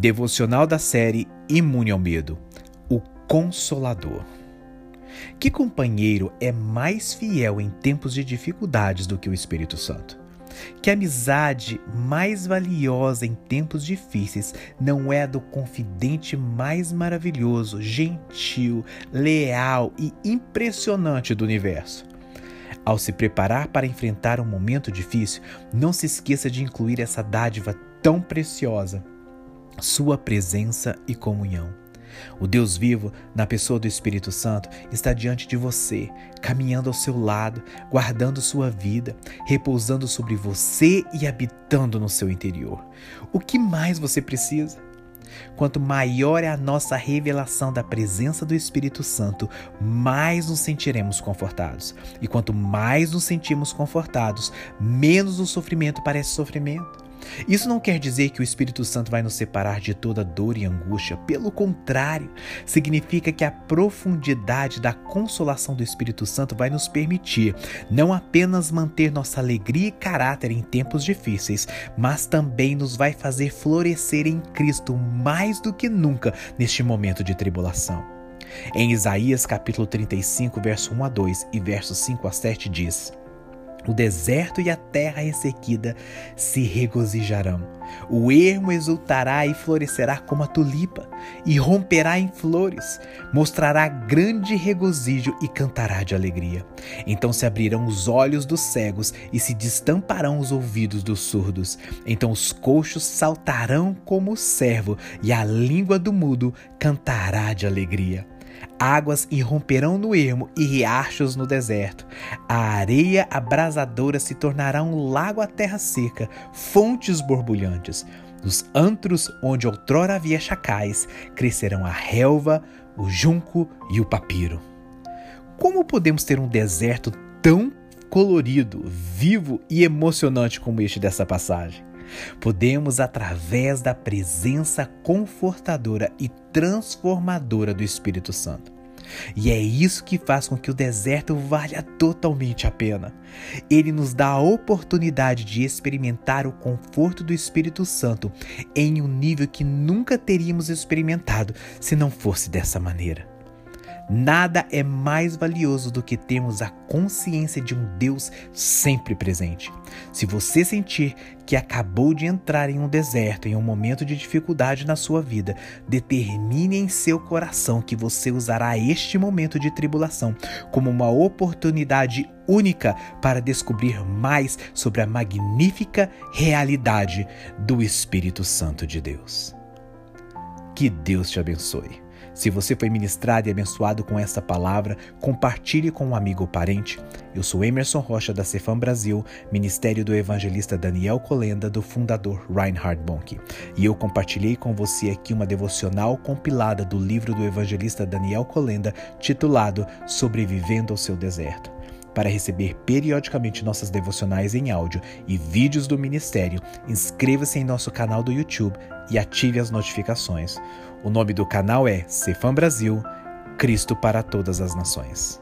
Devocional da série Imune ao Medo O Consolador. Que companheiro é mais fiel em tempos de dificuldades do que o Espírito Santo? Que amizade mais valiosa em tempos difíceis não é a do confidente mais maravilhoso, gentil, leal e impressionante do universo? Ao se preparar para enfrentar um momento difícil, não se esqueça de incluir essa dádiva tão preciosa sua presença e comunhão. O Deus vivo, na pessoa do Espírito Santo, está diante de você, caminhando ao seu lado, guardando sua vida, repousando sobre você e habitando no seu interior. O que mais você precisa? Quanto maior é a nossa revelação da presença do Espírito Santo, mais nos sentiremos confortados. E quanto mais nos sentimos confortados, menos o sofrimento parece sofrimento. Isso não quer dizer que o Espírito Santo vai nos separar de toda dor e angústia. Pelo contrário, significa que a profundidade da consolação do Espírito Santo vai nos permitir não apenas manter nossa alegria e caráter em tempos difíceis, mas também nos vai fazer florescer em Cristo mais do que nunca neste momento de tribulação. Em Isaías capítulo 35, verso 1 a 2 e versos 5 a 7 diz: o deserto e a terra ressequida se regozijarão. O ermo exultará e florescerá como a tulipa, e romperá em flores, mostrará grande regozijo e cantará de alegria. Então se abrirão os olhos dos cegos e se destamparão os ouvidos dos surdos. Então os coxos saltarão como o servo, e a língua do mudo cantará de alegria. Águas irromperão no ermo e riachos no deserto. A areia abrasadora se tornará um lago à terra seca, fontes borbulhantes. Nos antros onde outrora havia chacais, crescerão a relva, o junco e o papiro. Como podemos ter um deserto tão colorido, vivo e emocionante como este dessa passagem? Podemos, através da presença confortadora e transformadora do Espírito Santo. E é isso que faz com que o deserto valha totalmente a pena. Ele nos dá a oportunidade de experimentar o conforto do Espírito Santo em um nível que nunca teríamos experimentado se não fosse dessa maneira. Nada é mais valioso do que termos a consciência de um Deus sempre presente. Se você sentir que acabou de entrar em um deserto, em um momento de dificuldade na sua vida, determine em seu coração que você usará este momento de tribulação como uma oportunidade única para descobrir mais sobre a magnífica realidade do Espírito Santo de Deus. Que Deus te abençoe. Se você foi ministrado e abençoado com esta palavra, compartilhe com um amigo ou parente. Eu sou Emerson Rocha da Cefam Brasil, ministério do evangelista Daniel Colenda, do fundador Reinhard Bonk. E eu compartilhei com você aqui uma devocional compilada do livro do evangelista Daniel Colenda, titulado Sobrevivendo ao seu deserto. Para receber periodicamente nossas devocionais em áudio e vídeos do ministério, inscreva-se em nosso canal do YouTube e ative as notificações. O nome do canal é Cefam Brasil, Cristo para todas as nações.